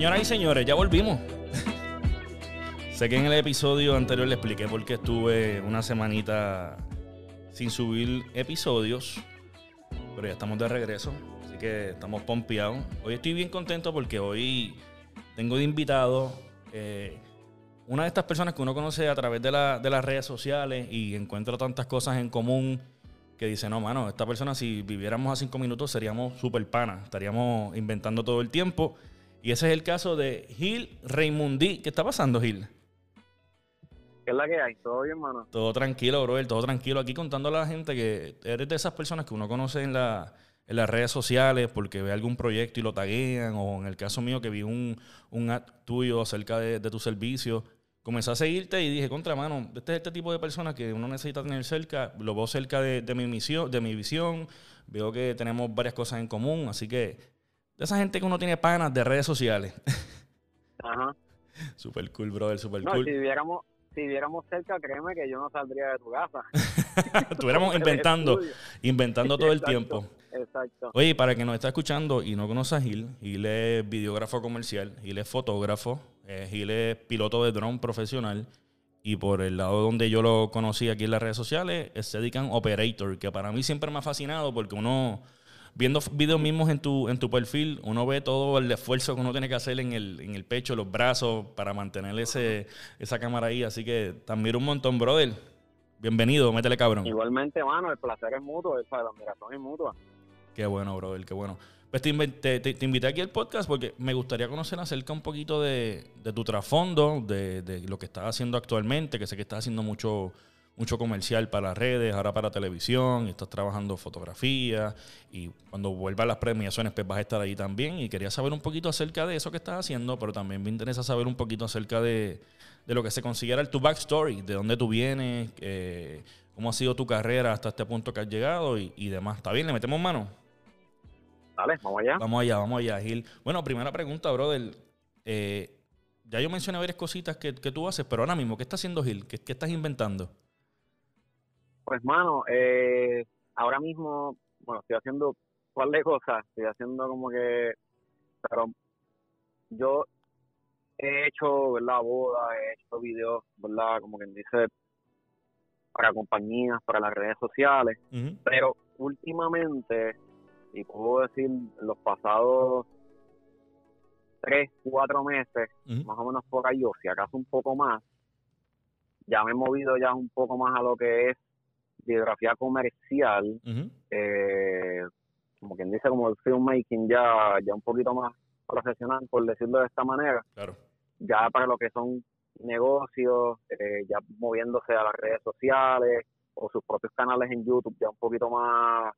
Señoras y señores, ya volvimos. sé que en el episodio anterior le expliqué por qué estuve una semanita sin subir episodios, pero ya estamos de regreso, así que estamos pompeados. Hoy estoy bien contento porque hoy tengo de invitado eh, una de estas personas que uno conoce a través de, la- de las redes sociales y encuentra tantas cosas en común que dice, no, mano, esta persona si viviéramos a cinco minutos seríamos super panas, estaríamos inventando todo el tiempo. Y ese es el caso de Gil Raymundí. ¿Qué está pasando, Gil? ¿Qué es la que hay? ¿Todo bien, mano? Todo tranquilo, brother, todo tranquilo. Aquí contándole a la gente que eres de esas personas que uno conoce en, la, en las redes sociales porque ve algún proyecto y lo taguean, o en el caso mío que vi un, un ad tuyo acerca de, de tu servicio. Comencé a seguirte y dije, contra mano, este es este tipo de personas que uno necesita tener cerca. Lo veo cerca de, de mi misión, de mi visión. Veo que tenemos varias cosas en común, así que de esa gente que uno tiene panas de redes sociales. Ajá. super cool, brother, super No, cool. si viviéramos, si viviéramos cerca, créeme que yo no saldría de tu casa. Estuviéramos inventando, inventando todo el tiempo. Exacto. Oye, para que nos está escuchando y no conoce a Gil, Gil es videógrafo comercial, Gil es fotógrafo, eh, Gil es piloto de dron profesional y por el lado donde yo lo conocí aquí en las redes sociales es Dedican Operator, que para mí siempre me ha fascinado porque uno, viendo videos mismos en tu, en tu perfil, uno ve todo el esfuerzo que uno tiene que hacer en el, en el pecho, los brazos, para mantener ese, esa cámara ahí. Así que te admiro un montón, brother. Bienvenido, métele cabrón. Igualmente, mano, el placer es mutuo, el- la admiración es mutua. Qué bueno, brother, qué bueno. Pues te- te- te invité aquí al podcast porque me gustaría conocer acerca un poquito de, de tu trasfondo, de, de lo que estás haciendo actualmente, que sé que estás haciendo mucho, mucho comercial para las redes, ahora para televisión, y estás trabajando fotografía, y cuando vuelvan las premiaciones pues vas a estar ahí también, y quería saber un poquito acerca de eso que estás haciendo, pero también me interesa saber un poquito acerca de, de lo que se considera el tu backstory, de dónde tú vienes, eh, cómo ha sido tu carrera hasta este punto que has llegado y, y demás. ¿Está bien? ¿Le metemos mano? Dale, vamos allá. Vamos allá, vamos allá, Gil. Bueno, primera pregunta, brother. Eh, ya yo mencioné varias cositas que, que tú haces, pero ahora mismo, ¿qué está haciendo Gil? ¿Qué, qué estás inventando? Pues, mano, eh, ahora mismo, bueno, estoy haciendo un par de cosas. Estoy haciendo como que, pero yo he hecho, ¿verdad? Bodas, he hecho videos, ¿verdad? Como quien dice, para compañías, para las redes sociales. Pero últimamente, y puedo decir los pasados tres, cuatro meses, más o menos por ahí, o si acaso un poco más, ya me he movido ya un poco más a lo que es biografía comercial, eh, como quien dice, como el filmmaking ya, ya un poquito más profesional, por decirlo de esta manera, Claro. ya para lo que son negocios, eh, ya moviéndose a las redes sociales o sus propios canales en YouTube, ya un poquito más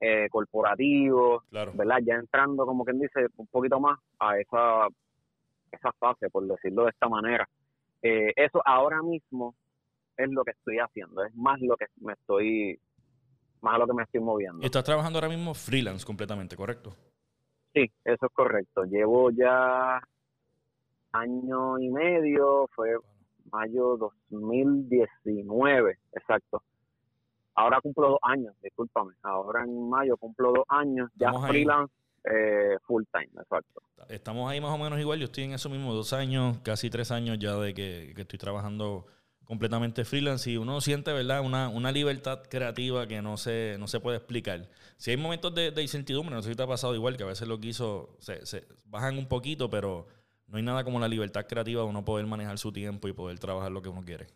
eh, corporativos, Claro. ¿verdad? Ya entrando, como quien dice, un poquito más a esa, esa fase, por decirlo de esta manera. Eh, eso ahora mismo es lo que estoy haciendo, es más lo que me estoy, más a lo que me estoy moviendo. Y estás trabajando ahora mismo freelance completamente, ¿correcto? Sí, eso es correcto. Llevo ya año y medio, fue mayo 2019, exacto. Ahora cumplo dos años, discúlpame. Ahora en mayo cumplo dos años, ya Estamos freelance eh, full time, exacto. Estamos ahí más o menos igual. Yo estoy en eso mismo, dos años, casi tres años ya de que, que estoy trabajando completamente freelance y uno siente, ¿verdad? Una, una libertad creativa que no se, no se puede explicar. Si hay momentos de, incertidumbre, no sé si te ha pasado igual, que a veces lo quiso, se, se bajan un poquito, pero no hay nada como la libertad creativa de uno poder manejar su tiempo y poder trabajar lo que uno quiere.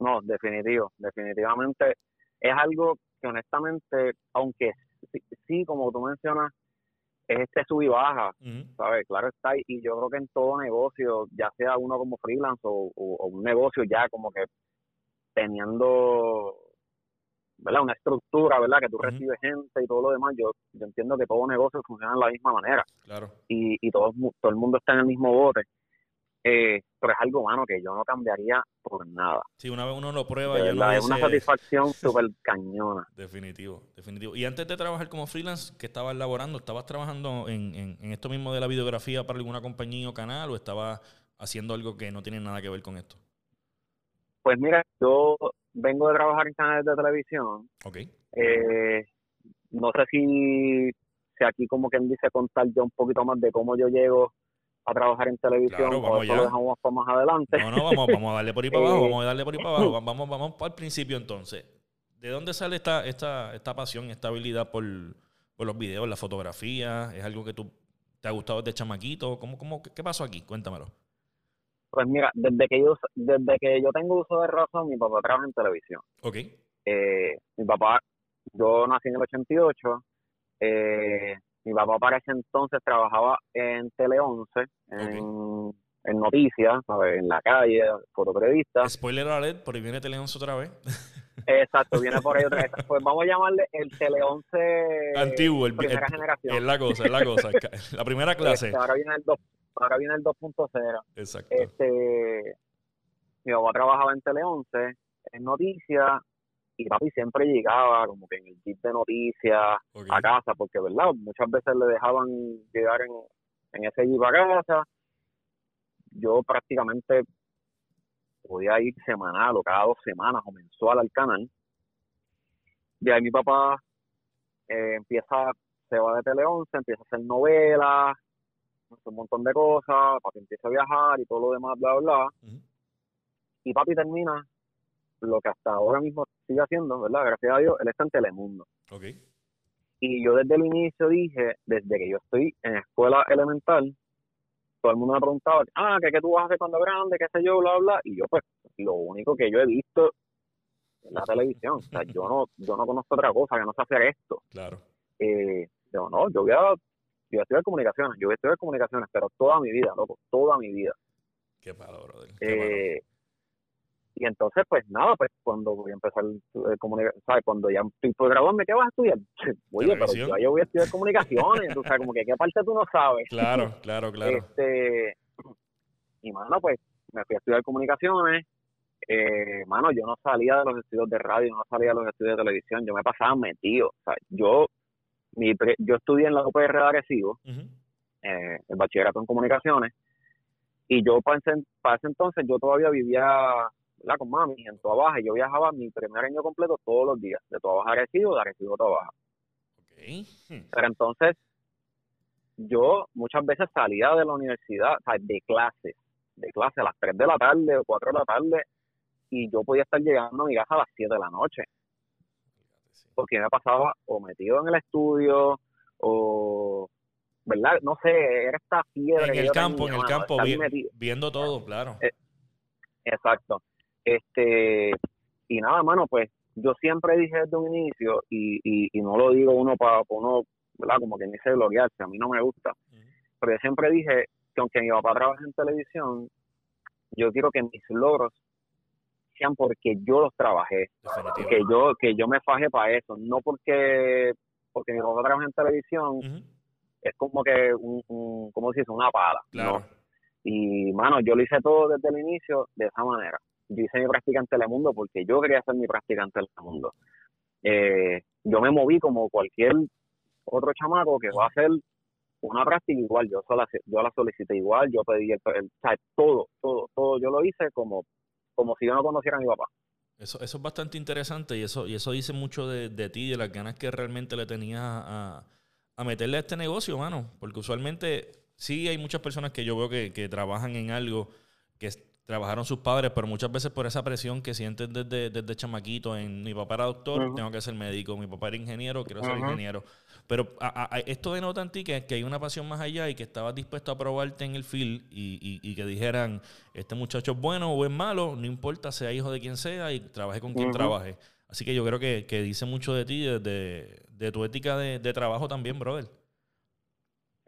No, definitivo, definitivamente es algo que honestamente, aunque sí, sí, como tú mencionas, es este sub y baja. ¿sabes? Claro está, y- yo creo que en todo negocio, ya sea uno como freelance o, o- o un negocio ya como que teniendo, ¿verdad? Una estructura, ¿verdad? Que tú recibes gente y todo lo demás, yo, yo entiendo que todo negocio funciona de la misma manera Claro. y, y todo, todo el mundo está en el mismo bote, eh, pero es algo, mano, que yo no cambiaría por nada. Si una vez uno lo prueba, ya no es una satisfacción súper cañona. Definitivo, definitivo. Y antes de trabajar como freelance, ¿qué estabas laborando? ¿Estabas trabajando en, en- en esto mismo de la videografía para alguna compañía o canal o estabas haciendo algo que no tiene nada que ver con esto? Pues mira, yo vengo de trabajar en canales de televisión. Ok. Eh, no sé si, sé aquí como quien dice contar ya un poquito más de cómo yo llego a trabajar en televisión, Claro, o eso lo dejamos para más adelante. No, no, vamos, vamos a darle por ahí para abajo, Eh, vamos a darle por ahí para abajo. Vamos, vamos, el principio entonces. ¿De dónde sale esta, esta, esta pasión, esta habilidad por, por los videos, la fotografía? ¿Es algo que tú te ha gustado desde chamaquito? ¿Cómo, cómo, qué, qué pasó aquí? Cuéntamelo. Pues mira, desde que yo desde que yo tengo uso de razón, mi papá trabaja en televisión. Ok. Eh, mi papá, yo nací en el 88, eh, mi papá para ese entonces trabajaba en Tele 11, en, en noticias, ¿sabes? en la calle, fotoperiodista. Spoiler alert, por ahí viene Teleonce otra vez. Exacto, viene por ahí otra vez. Pues vamos a llamarle el Tele 11 Antiguo, el, primera el- generación. es la cosa, es la cosa. La primera clase. Este, ahora viene el 2, ahora viene el 2.0. Exacto. Este, mi papá trabajaba en Tele 11, en noticias, y papi siempre llegaba como que en el jeep de noticias a casa, porque, ¿verdad? Muchas veces le dejaban llegar en, en ese jeep a casa. Yo prácticamente podía ir semanal o cada dos semanas o mensual al canal. De ahí mi papá eh, empieza, se va de Tele 11, empieza a hacer novelas, un montón de cosas, papi empieza a viajar y todo lo demás, bla, bla, bla. Ujú. Y papi termina lo que hasta ahora mismo sigue haciendo, ¿verdad? Gracias a Dios, él está en Telemundo. Ok. Y yo desde el inicio dije, desde que yo estoy en escuela elemental, todo el mundo me preguntaba, ah, ¿qué, qué tú vas a hacer cuando grande? ¿Qué sé yo? Bla, bla. Y yo, pues, lo único que yo he visto es la televisión. O sea, yo no, yo no conozco otra cosa, que no sé hacer esto. Claro. Eh, yo, no, yo voy a, yo voy a estudiar comunicaciones, yo voy a estudiar comunicaciones, pero toda mi vida, loco, toda mi vida. Qué palo, brother. Qué. Eh, y entonces, pues nada, pues cuando voy a empezar, eh, comunica- ¿sabes? Cuando ya estoy graduarme, ¿qué vas a estudiar? Oye, pero yo voy a estudiar comunicaciones, tú sabes, como que qué parte tú no sabes. Claro, claro, claro. Este, y mano, pues me fui a estudiar comunicaciones. Eh, mano, yo no salía de los estudios de radio, no salía de los estudios de televisión, yo me pasaba metido. O sea, yo, mi, pre- yo estudié en la UPR de Arecibo, eh, el bachillerato en comunicaciones. Y yo para ese, para ese entonces yo todavía vivía ¿verdad? con mami en Toa Baja y yo viajaba mi primer año completo todos los días, de Toa Baja a Arecibo, de Arecibo a Toa Baja. Ok. Hmm. Pero entonces yo muchas veces salía de la universidad, o sea, de clase, de clase a las 3 de la tarde o 4 de la tarde y yo podía estar llegando a mi casa a las 7 de la noche porque me pasaba o metido en el estudio o, ¿verdad? No sé, era esta fiebre. En el campo, tenía, en el campo, vi- viendo todo, claro. Eh, Exacto. Este, y nada, mano, pues yo siempre dije desde un inicio, y, y, y no lo digo uno para uno, ¿verdad? Como quien dice gloriarse, a mí no me gusta, pero yo siempre dije que aunque mi papá trabaje en televisión, yo quiero que mis logros sean porque yo los trabajé, Definitivo. que yo que yo me fajé para eso, no porque porque mi papá trabaja en televisión, es como que un, un ¿cómo se dice? Una pala, Claro. ¿no? Y, mano, yo lo hice todo desde el inicio de esa manera. Yo hice mi práctica en Telemundo porque yo quería hacer mi práctica en Telemundo. Eh, yo me moví como cualquier otro chamaco que va a hacer una práctica igual. Yo, yo la solicité igual, yo pedí el, el- todo, todo, todo. Yo lo hice como, como si yo no conociera a mi papá. Eso, eso es bastante interesante y eso, y eso dice mucho de, de ti, de las ganas que realmente le tenías a, a meterle a este negocio, mano. Porque usualmente sí hay muchas personas que yo veo que, que trabajan en algo que trabajaron sus padres, pero muchas veces por esa presión que sienten desde, desde chamaquito en mi papá era doctor, tengo que ser médico, mi papá era ingeniero, quiero ser ingeniero. Pero a- a- a- esto denota en ti que, que hay una pasión más allá y que estabas dispuesto a probarte en el field y, y- y que dijeran, este muchacho es bueno o es malo, no importa, sea hijo de quien sea y trabaje con quien Ujú. trabaje. Así que yo creo que, que dice mucho de ti, de, de- de tu ética de, de trabajo también, brother.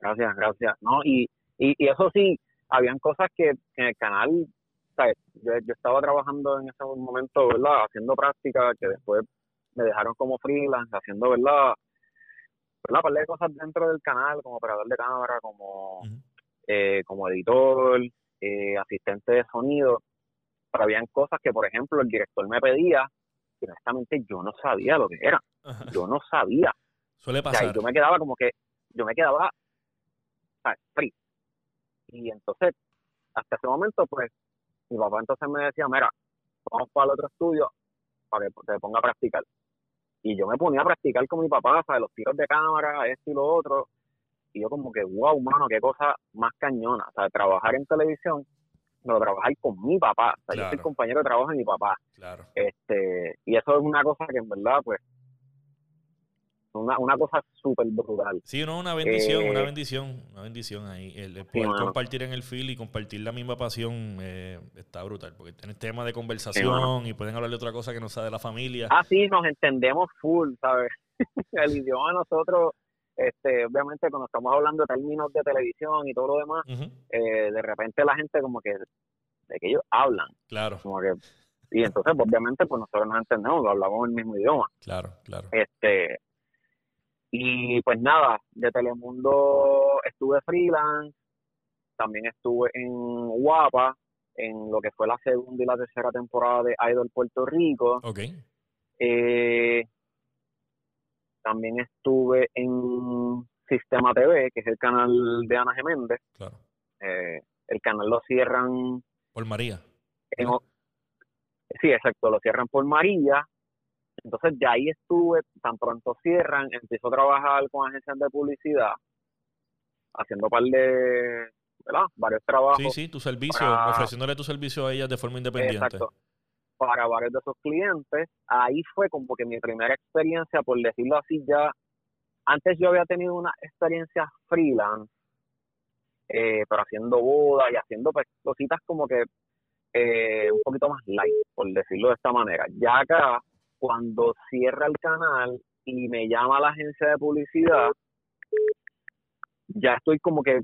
Gracias, gracias. No, y, y, y eso sí, habían cosas que en el canal, ¿sabes? Yo, yo estaba trabajando en ese momento, ¿verdad? Haciendo práctica, que después me dejaron como freelance, haciendo, ¿verdad? ¿verdad? Par de cosas dentro del canal, como operador de cámara, como, eh, como editor, eh, asistente de sonido. Pero habían cosas que, por ejemplo, el director me pedía, que honestamente yo no sabía lo que era. Yo no sabía. Suele O sea, pasar. yo me quedaba como que, yo me quedaba. Free. Y entonces, hasta ese momento, pues, mi papá entonces me decía, mira, vamos para el otro estudio para que te ponga a practicar. Y yo me ponía a practicar con mi papá, ¿sabes? Los tiros de cámara, esto y lo otro. Y yo como que, wow, mano, qué cosa más cañona. O sea, trabajar en televisión, pero trabajar con mi papá. O sea, yo soy compañero de trabajo de mi papá. Claro. Este, y eso es una cosa que en verdad, pues, una, una cosa súper brutal. Sí, no, una bendición, una eh, bendición, una bendición ahí. El, poder compartir en el feel y compartir la misma pasión eh, está brutal, porque tienes tema de conversación y pueden hablar de otra cosa que no sea de la familia. Ah, sí, nos entendemos full, ¿sabes? el idioma nosotros, este, obviamente cuando estamos hablando de términos de televisión y todo lo demás, eh, de repente la gente como que, de que ellos hablan. Claro. Como que, y entonces, obviamente, pues nosotros nos entendemos, hablamos el mismo idioma. Claro, claro. Este, y pues nada, de Telemundo estuve freelance, también estuve en Guapa, en lo que fue la segunda y la tercera temporada de Idol Puerto Rico. Ok. Eh, también estuve en Sistema TV, que es el canal de Ana Geméndez. Claro. Eh, el canal lo cierran. Por María. sí, exacto, lo cierran por María. Entonces ya ahí estuve, tan pronto cierran, empiezo a trabajar con agencias de publicidad, haciendo par de, ¿verdad? Varios trabajos. Sí, sí, tu servicio, ofreciéndole tu servicio a ellas de forma independiente. Exacto. Para varios de esos clientes. Ahí fue como que mi primera experiencia, por decirlo así, ya. Antes yo había tenido una experiencia freelance, eh, pero haciendo bodas y haciendo pues, cositas como que eh, un poquito más light, por decirlo de esta manera. Ya acá cuando cierra el canal y me llama la agencia de publicidad, ya estoy como que,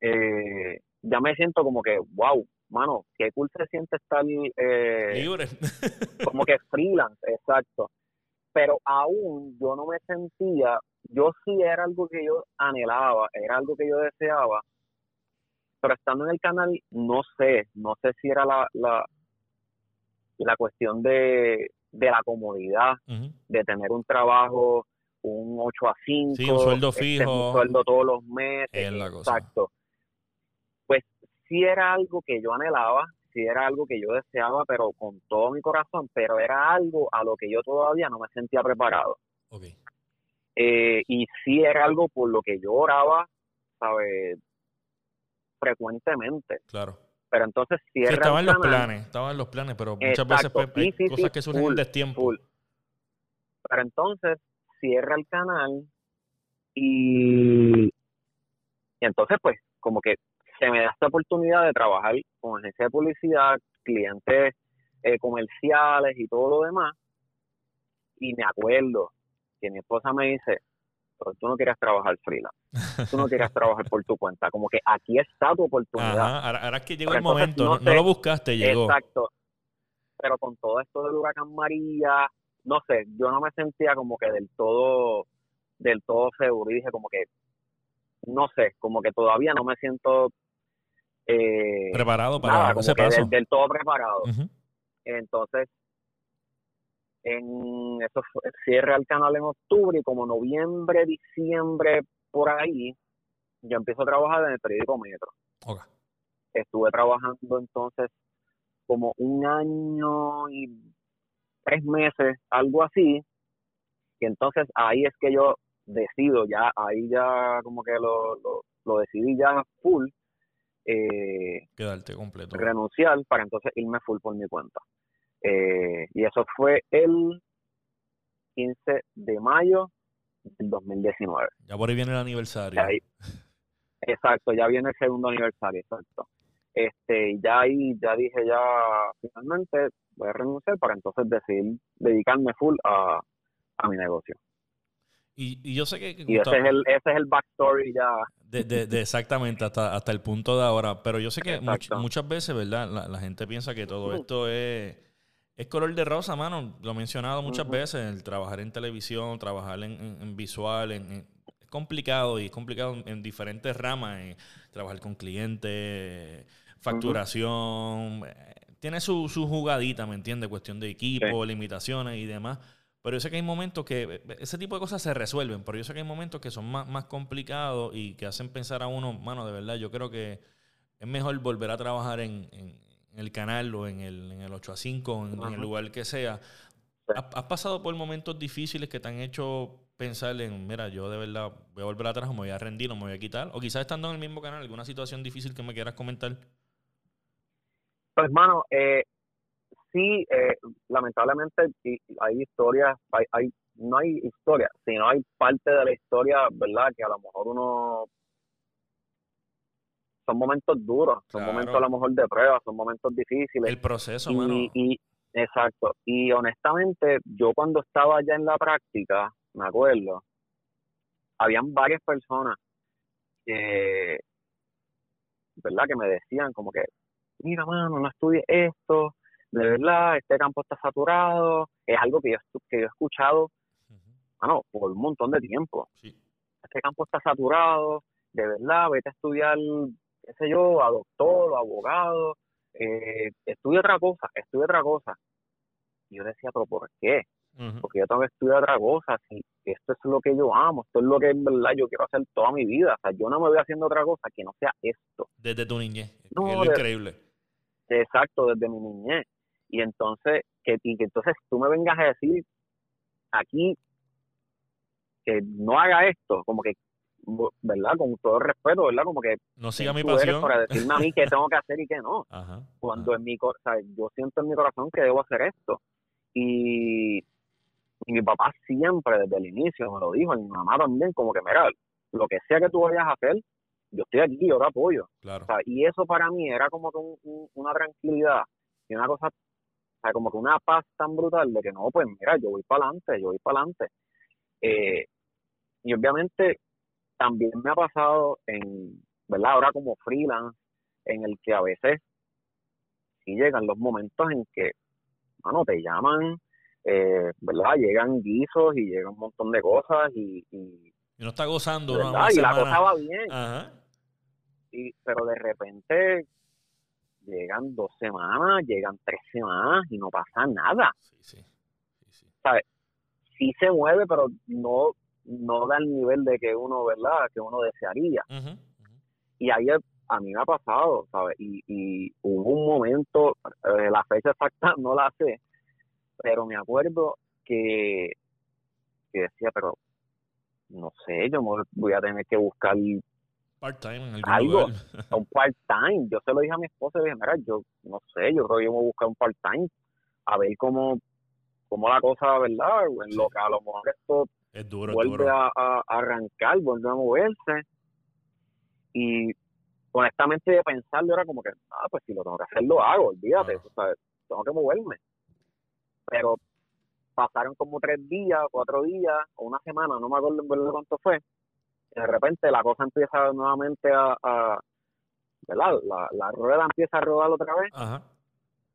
eh, ya me siento como que, wow, mano, qué cool se siente estar eh, libre. como que freelance, exacto. Pero aún yo no me sentía, yo sí era algo que yo anhelaba, era algo que yo deseaba, pero estando en el canal, no sé, no sé si era la, la, la cuestión de, de la comodidad, de tener un trabajo, un 8 a 5, un sueldo este, fijo, un sueldo todos los meses, exacto. Pues sí era algo que yo anhelaba, sí era algo que yo deseaba, pero con todo mi corazón, pero era algo a lo que yo todavía no me sentía preparado. Eh, y sí era algo por lo que yo oraba, ¿sabes? Frecuentemente. Claro pero entonces cierra sí, estaban los planes, estaban los planes, pero muchas veces pues, hay cosas que surgen en destiempo. Pero entonces cierra el canal y, y entonces pues como que se me da esta oportunidad de trabajar con agencia de publicidad, clientes eh, comerciales y todo lo demás. Y me acuerdo que mi esposa me dice, pero tú no quieres trabajar freelance, tú no quieres trabajar por tu cuenta, como que aquí está tu oportunidad. Ahora, es que llegó el momento, no, lo buscaste, llegó. Exacto, pero con todo esto del huracán María, no sé, yo no me sentía como que del todo, del todo seguro y dije como que, no sé, como que todavía no me siento eh, preparado para ese paso. Del, todo preparado. Entonces, en eso cierra el canal en octubre y como noviembre, diciembre, por ahí, yo empiezo a trabajar en el periódico Metro. Estuve trabajando entonces como un año y tres meses, algo así, y entonces ahí es que yo decido, ya ahí ya como que lo, lo, decidí ya full, eh, quedarte completo. Renunciar para entonces irme full por mi cuenta. Eh, y eso fue el 15 de mayo del 2019. Ya por ahí viene el aniversario. exacto, ya viene el segundo aniversario, exacto. Este, ya ahí, ya dije ya, finalmente voy a renunciar para entonces decidir dedicarme full a, mi negocio. Y, yo sé que... y ese es, el, ese es el backstory ya. De, exactamente, hasta, hasta el punto de ahora. Pero yo sé que muchas veces, ¿verdad? La, gente piensa que todo esto es es color de rosa, mano. Lo he mencionado muchas veces. El trabajar en televisión, trabajar en, visual, es complicado y es complicado en, diferentes ramas. trabajar con clientes, facturación. Eh, tiene su, su, jugadita, ¿me entiendes? Cuestión de equipo, limitaciones y demás. Pero yo sé que hay momentos que eh, ese tipo de cosas se resuelven, pero yo sé que hay momentos que son más, más complicados y que hacen pensar a uno, mano, de verdad, yo creo que es mejor volver a trabajar en, en el canal o en el, en el 8 a 5, en, el lugar que sea, ¿Has, pasado por momentos difíciles que te han hecho pensar en, mira, yo de verdad voy a volver atrás o me voy a rendir o me voy a quitar? O quizás estando en el mismo canal, alguna situación difícil que me quieras comentar. Pues, hermano, eh, sí, eh, lamentablemente hay historias, hay, hay, no hay historia, sino hay parte de la historia, ¿verdad? Que a lo mejor uno son momentos duros, son momentos a lo mejor de prueba, son momentos difíciles. El proceso, y, y, exacto. Y honestamente, yo cuando estaba ya en la práctica, me acuerdo, habían varias personas que, ¿verdad? Que me decían como que, mira, mano, no estudies esto, de verdad, este campo está saturado. Es algo que yo, que yo he escuchado, mano, por un montón de tiempo. Este campo está saturado, de verdad, vete a estudiar qué sé yo, a doctor o abogado, eh, estudia otra cosa, estudia otra cosa. Y yo decía, pero ¿por qué? Porque yo tengo que estudiar otra cosa, si esto es lo que yo amo, esto es lo que en verdad yo quiero hacer toda mi vida, o sea, yo no me voy haciendo otra cosa que no sea esto. Desde tu niñez, no, es increíble. Exacto, desde mi niñez. Y entonces, que, y que entonces tú me vengas a decir aquí que no haga esto, como que ¿verdad? Con todo el respeto, ¿verdad? Como que no siga mi pasión para decirme a mí qué tengo que hacer y qué no. Cuando en mi, o sea, yo siento en mi corazón que debo hacer esto. Y, mi papá siempre desde el inicio me lo dijo, y mi mamá también, como que, mira, lo que sea que tú vayas a hacer, yo estoy aquí, yo te apoyo. Claro. y eso para mí era como que una tranquilidad y una cosa, o sea, como que una paz tan brutal de que no, pues mira, yo voy para adelante, yo voy para adelante. Eh, y obviamente también me ha pasado en, ¿verdad? Ahora como freelance, en el que a veces sí llegan los momentos en que, bueno, te llaman, eh, ¿verdad? Llegan guisos y llegan un montón de cosas y... Y, no está gozando, ¿no? Y la cosa va bien. Ajá. Y, pero de repente llegan dos semanas, llegan tres semanas y no pasa nada. Sí, sí. sí, sí. ¿Sabes? Sí se mueve, pero no no da el nivel de que uno, ¿verdad? Que uno desearía. Y ahí a mí me ha pasado, ¿sabes? Y, y hubo un momento, eh, la fecha exacta no la sé, pero me acuerdo que, que decía, pero no sé, yo voy a tener que buscar part-time algo, un part-time. Yo se lo dije a mi esposa y dije, mira, yo no sé, yo creo que yo me voy a buscar un part-time a ver cómo, cómo la cosa, ¿verdad? En lo que a lo mejor esto es duro, vuelve A, arrancar, vuelve a moverse. Y honestamente de pensarlo era como que, ah, pues si lo tengo que hacer, lo hago, olvídate, tengo que moverme. Pero pasaron como tres días, cuatro días o una semana, no me acuerdo en verdad cuánto fue. Y de repente la cosa empieza nuevamente a, a ¿verdad? La, la rueda empieza a rodar otra vez.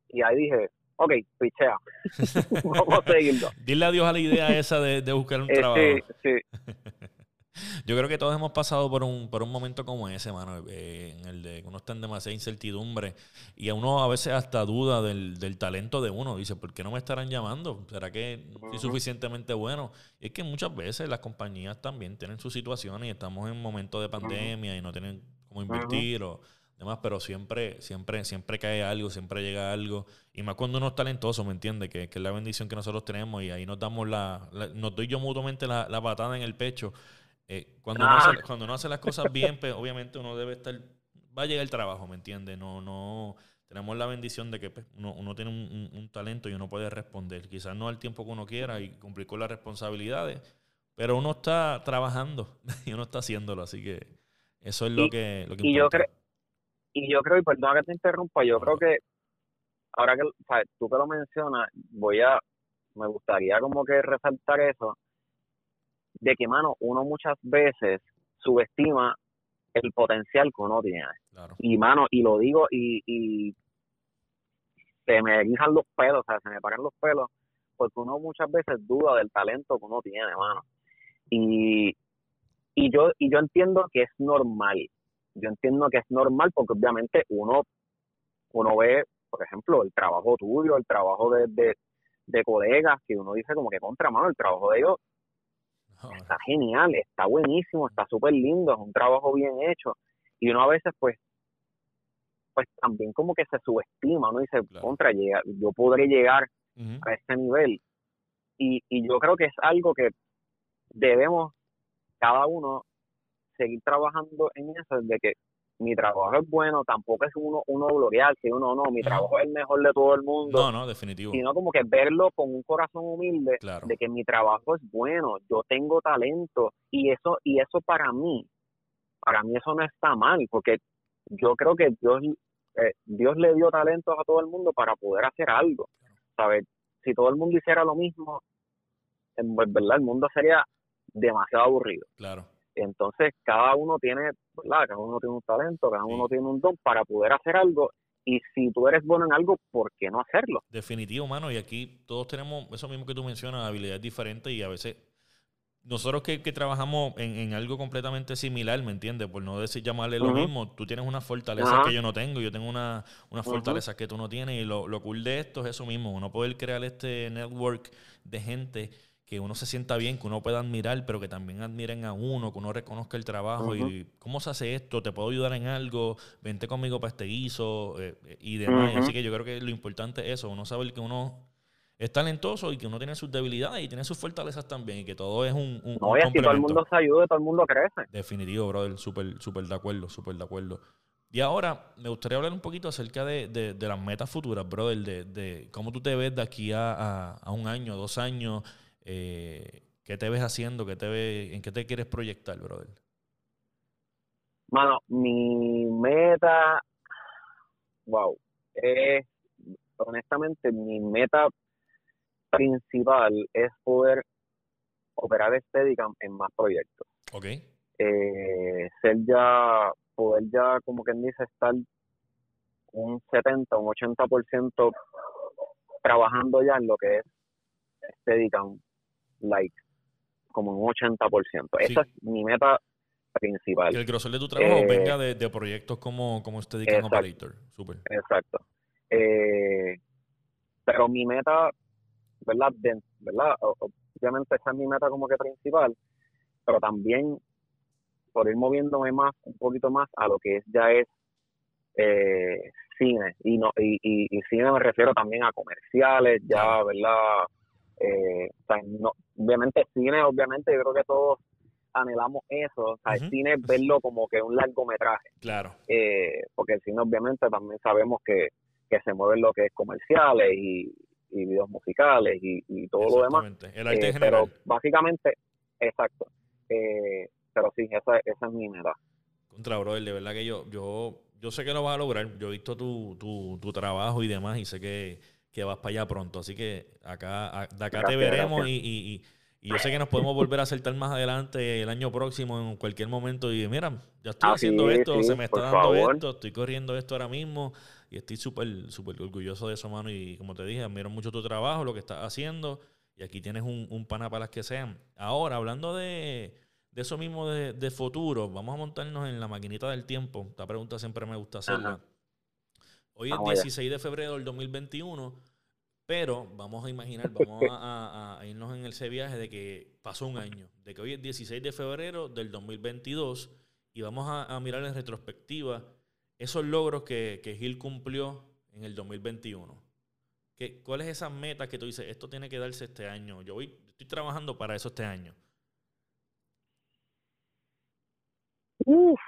Y ahí dije, ok, pichea. Vamos a seguirlo. Dile adiós a la idea esa de, buscar un eh, trabajo. Sí, sí. Yo creo que todos hemos pasado por un, por un momento como ese, mano, eh, en el de que uno está en demasiada incertidumbre y a uno a veces hasta duda del, del talento de uno. Dice, ¿por qué no me estarán llamando? ¿Será que soy suficientemente bueno? Y es que muchas veces las compañías también tienen sus situaciones y estamos en momentos de pandemia y no tienen cómo invertir o demás, pero siempre, siempre, siempre cae algo, siempre llega algo. Y más cuando uno es talentoso, ¿me entiende? Que, es la bendición que nosotros tenemos y ahí nos damos la, nos doy yo mutuamente la, patada en el pecho. Eh, cuando, uno hace, cuando uno hace las cosas bien, pues obviamente uno debe estar, va a llegar el trabajo, ¿me entiende? No, no, tenemos la bendición de que pues, uno, tiene un, talento y uno puede responder. Quizás no al tiempo que uno quiera y cumplir con las responsabilidades, pero uno está trabajando y uno está haciéndolo, así que eso es lo que, lo que y yo creo y yo creo, y perdona que te interrumpa, yo creo que ahora que tú que lo mencionas, voy a, me gustaría como que resaltar eso, de que, mano, uno muchas veces subestima el potencial que uno tiene. Y, mano, y lo digo, y, y se me guisan los pelos, o sea, se me paran los pelos, porque uno muchas veces duda del talento que uno tiene, mano. Y, y yo y yo entiendo que es normal yo entiendo que es normal porque obviamente uno, uno ve, por ejemplo, el trabajo tuyo, el trabajo de, de, colegas, que uno dice como que contra mano, el trabajo de ellos está genial, está buenísimo, está súper lindo, es un trabajo bien hecho. Y uno a veces pues pues también como que se subestima, uno dice, contra, yo podré llegar a ese nivel. y, y yo creo que es algo que debemos cada uno seguir trabajando en eso, de que mi trabajo es bueno, tampoco es uno, uno gloriarse, uno no, mi trabajo es el mejor de todo el mundo. No, no, definitivo. Sino como que verlo con un corazón humilde de que mi trabajo es bueno, yo tengo talento y eso, y eso para mí, para mí eso no está mal, porque yo creo que Dios, eh, Dios le dio talentos a todo el mundo para poder hacer algo, ¿sabes? Si todo el mundo hiciera lo mismo, en verdad el mundo sería demasiado aburrido. Claro. Entonces, cada uno tiene, ¿verdad? Cada uno tiene un talento, cada uno tiene un don para poder hacer algo. Y si tú eres bueno en algo, ¿por qué no hacerlo? Definitivo, mano. Y aquí todos tenemos eso mismo que tú mencionas, habilidades diferentes y a veces nosotros que, trabajamos en, algo completamente similar, ¿me entiendes? Por no decir llamarle lo mismo, tú tienes una fortaleza que yo no tengo, yo tengo una, una fortaleza que tú no tienes y lo, lo cool de esto es eso mismo, uno poder crear este network de gente que uno se sienta bien, que uno pueda admirar, pero que también admiren a uno, que uno reconozca el trabajo y cómo se hace esto, te puedo ayudar en algo, vente conmigo para este guiso eh, y demás. Así que yo creo que lo importante es eso, uno sabe que uno es talentoso y que uno tiene sus debilidades y tiene sus fortalezas también y que todo es un, un No, y así todo el mundo se ayuda, todo el mundo crece. Definitivo, brother, súper súper de acuerdo, súper de acuerdo. Y ahora me gustaría hablar un poquito acerca de, de, las metas futuras, brother, de, de, cómo tú te ves de aquí a, a, a un año, dos años, eh, ¿Qué te ves haciendo? ¿Qué te ve, ¿En qué te quieres proyectar, brother? Mano, mi meta, wow, es, honestamente, mi meta principal es poder operar Steadicam en más proyectos. Ok. Eh, ser ya, poder ya, como quien dice, estar un 70, un 80% trabajando ya en lo que es Steadicam like como un 80%. Esa es mi meta principal. Que el grosor de tu trabajo eh, venga de, proyectos como, como este Decam Operator. Super. Exacto. Eh, pero mi meta, ¿verdad? ¿verdad? Obviamente esa es mi meta como que principal, pero también por ir moviéndome más, un poquito más a lo que es, ya es eh, cine. Y, no, y, y, cine me refiero también a comerciales, ya, ¿verdad? Eh, o sea, no, obviamente cine, obviamente yo creo que todos anhelamos eso, o sea, el cine es verlo como que un largometraje. Claro. Eh, porque el cine obviamente también sabemos que, que se mueve lo que es comerciales y, videos musicales y, todo lo demás. El arte eh, Pero básicamente, exacto. Eh, pero sí, esa, esa es mi meta. Contra, brother, de verdad que yo, yo, yo sé que lo vas a lograr. Yo he visto tu, tu, tu trabajo y demás y sé que que vas para allá pronto. Así que acá, de acá te veremos y, yo sé que nos podemos volver a acertar más adelante el año próximo en cualquier momento y mira, ya estoy haciendo esto, se me está dando esto, estoy corriendo esto ahora mismo y estoy súper súper orgulloso de eso, mano. Y como te dije, admiro mucho tu trabajo, lo que estás haciendo y aquí tienes un, un pana para las que sean. Ahora, hablando de, eso mismo de, futuro, vamos a montarnos en la maquinita del tiempo. Esta pregunta siempre me gusta hacerla. Hoy es 16 de febrero del 2021, pero vamos a imaginar, vamos a, irnos en ese viaje de que pasó un año, de que hoy es 16 de febrero del 2022 y vamos a, mirar en retrospectiva esos logros que, que Gil cumplió en el 2021. ¿Qué, ¿Cuáles es esas metas que tú dices, esto tiene que darse este año? Yo voy, estoy trabajando para eso este año. Uf,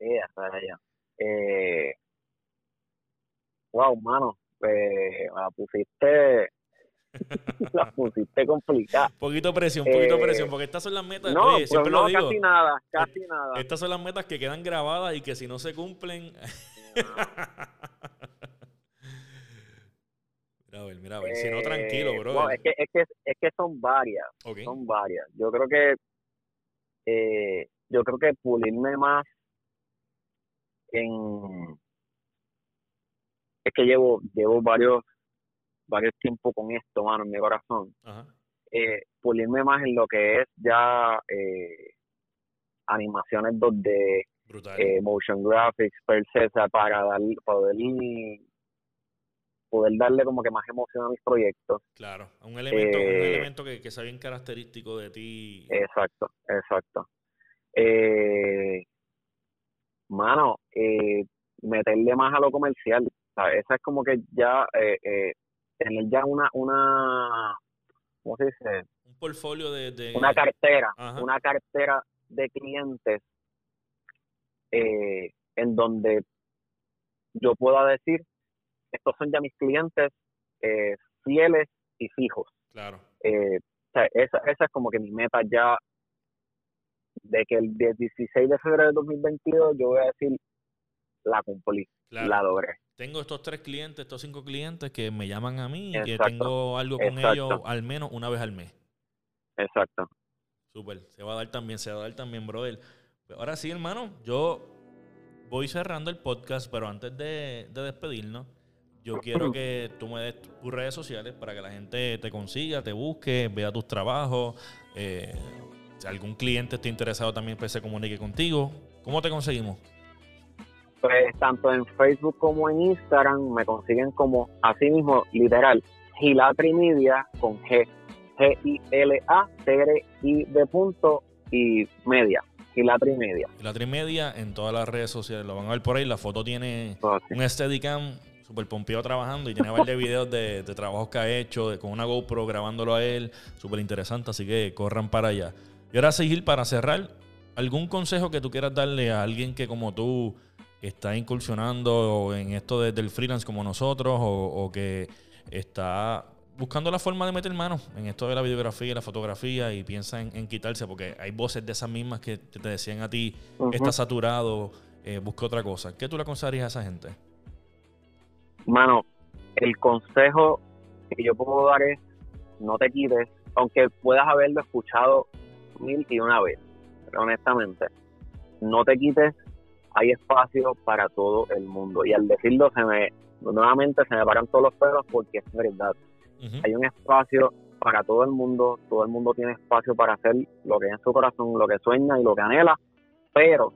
eh, eh, wow, mano, eh, la pusiste la pusiste complicada. Poquito presión, poquito eh, presión, porque estas son las metas. No, oye, siempre pues lo digo, casi nada, casi nada. Estas son las metas que quedan grabadas y que si no se cumplen. mira, a ver, mira, a ver. si no, tranquilo, eh, bro. es, que, es, que, es que son varias. Son varias. Yo creo que. Eh, yo creo que pulirme más en es que llevo llevo varios varios tiempos con esto, mano, en mi corazón. Eh, pulirme más en lo que es ya eh, animaciones 2D, eh, motion graphics, per se, para dar, poder, poder darle como que más emoción a mis proyectos. Claro, un elemento, un eh, elemento que, que sea bien característico de ti. Exacto, exacto. Eh, mano, eh, meterle más a lo comercial. Esa es como que ya eh, eh, tener ya una, una, ¿cómo se dice? Un portfolio de... Una cartera, una cartera de clientes eh, en donde yo pueda decir, estos son ya mis clientes eh, fieles y fijos. Claro. Eh, esa, esa es como que mi meta ya de que el 16 de febrero de 2022 yo voy a decir la cumplí, la logré. Tengo estos tres clientes, estos cinco clientes que me llaman a mí y que tengo algo con ellos al menos una vez al mes. Exacto. Súper, se va a dar también, se va a dar también, brother. Pues ahora sí, hermano, yo voy cerrando el podcast, pero antes de, despedirnos, yo quiero que tú me des tus redes sociales para que la gente te consiga, te busque, vea tus trabajos. Eh, si algún cliente esté interesado también, pues se comunique contigo. ¿Cómo te conseguimos? Pues tanto en Facebook como en Instagram me consiguen como así mismo, literal, Gilatri Media con G. G-I-L-A-T-R-I de punto y media. Gilatri Media. Gilatri Media en todas las redes sociales. Lo van a ver por ahí. La foto tiene oh, un Steadicam super pompeado trabajando y tiene varios videos de, de, trabajos que ha hecho, de, con una GoPro grabándolo a él. Súper interesante. Así que corran para allá. Y ahora, Sigil, para cerrar, ¿algún consejo que tú quieras darle a alguien que como tú está incursionando en esto desde el freelance como nosotros o, que está buscando la forma de meter mano en esto de la videografía y la fotografía y piensa en, quitarse porque hay voces de esas mismas que te decían a ti, está saturado, eh, busca otra cosa. ¿Qué tú le aconsejarías a esa gente? Mano, el consejo que yo puedo dar es no te quites, aunque puedas haberlo escuchado mil y una vez, pero honestamente, no te quites hay espacio para todo el mundo. Y al decirlo, se me nuevamente se me paran todos los pelos porque es verdad. Hay un espacio para todo el mundo, todo el mundo tiene espacio para hacer lo que es en su corazón, lo que sueña y lo que anhela, pero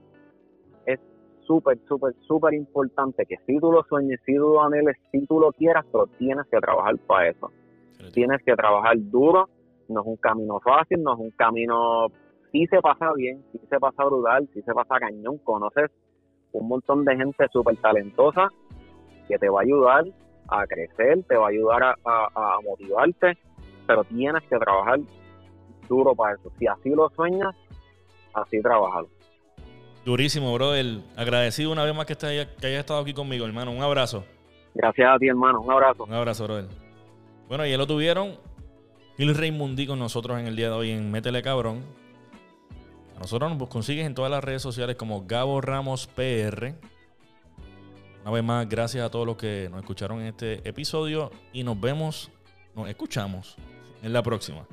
es súper, súper, súper importante que si tú lo sueñes, si tú lo anheles, si tú lo quieras, pero tienes que trabajar para eso. Tienes que trabajar duro, no es un camino fácil, no es un camino, si se pasa bien, si se pasa brutal, si se pasa cañón, conoces un montón de gente súper talentosa que te va a ayudar a crecer, te va a ayudar a, motivarte, pero tienes que trabajar duro para eso. Si así lo sueñas, así trabajar. Durísimo, brother. Agradecido una vez más que, estés, que hayas estado aquí conmigo, hermano. Un abrazo. Gracias a ti, hermano. Un abrazo. Un abrazo, brother. Bueno, ya lo tuvieron. Gil Reymundi con nosotros en el día de hoy en Métele Cabrón. Nosotros nos consigues en todas las redes sociales como Gabo Ramos PR. Una vez más, gracias a todos los que nos escucharon en este episodio y nos vemos, nos escuchamos en la próxima.